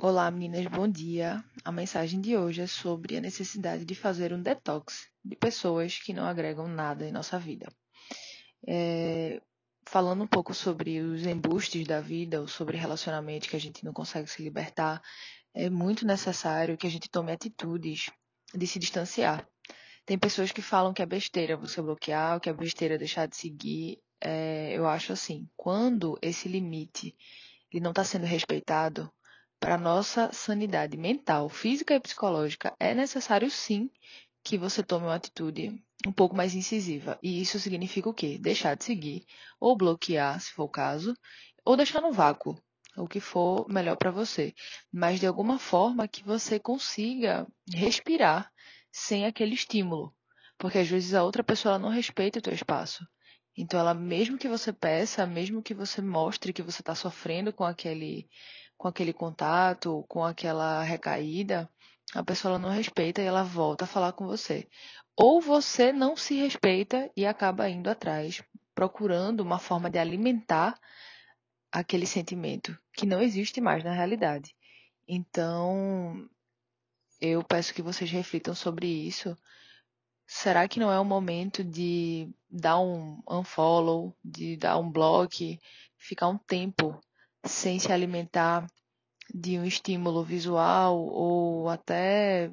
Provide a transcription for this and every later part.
Olá, meninas, bom dia. A mensagem de hoje é sobre a necessidade de fazer um detox de pessoas que não agregam nada em nossa vida. É, falando um pouco sobre os embustes da vida ou sobre relacionamentos que a gente não consegue se libertar, é muito necessário que a gente tome atitudes de se distanciar. Tem pessoas que falam que é besteira você bloquear, que é besteira deixar de seguir. É, eu acho assim, quando esse limite ele não está sendo respeitado, para nossa sanidade mental, física e psicológica, é necessário sim que você tome uma atitude um pouco mais incisiva. E isso significa o quê? Deixar de seguir, ou bloquear, se for o caso, ou deixar no vácuo, o que for melhor para você. Mas de alguma forma que você consiga respirar sem aquele estímulo. Porque às vezes a outra pessoa não respeita o teu espaço. Então ela, mesmo que você peça, mesmo que você mostre que você está sofrendo com aquele com aquele contato, com aquela recaída, a pessoa não respeita e ela volta a falar com você. Ou você não se respeita e acaba indo atrás, procurando uma forma de alimentar aquele sentimento que não existe mais na realidade. Então, eu peço que vocês reflitam sobre isso. Será que não é o momento de dar um unfollow, de dar um block, ficar um tempo sem se alimentar de um estímulo visual ou até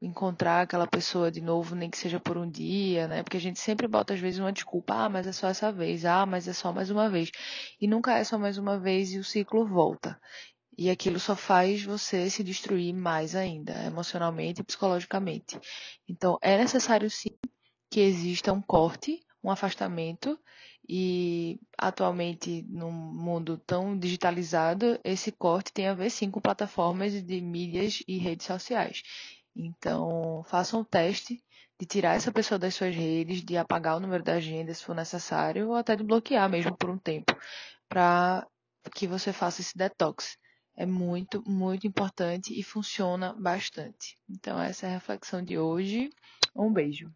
encontrar aquela pessoa de novo, nem que seja por um dia, né? Porque a gente sempre bota às vezes uma desculpa, ah, mas é só essa vez, ah, mas é só mais uma vez. E nunca é só mais uma vez e o ciclo volta. E aquilo só faz você se destruir mais ainda, emocionalmente e psicologicamente. Então, é necessário sim que exista um corte, um afastamento e atualmente, num mundo tão digitalizado, esse corte tem a ver sim com plataformas de mídias e redes sociais. Então, façam o teste de tirar essa pessoa das suas redes, de apagar o número da agenda se for necessário, ou até de bloquear mesmo por um tempo, para que você faça esse detox. É muito, muito importante e funciona bastante. Então, essa é a reflexão de hoje. Um beijo.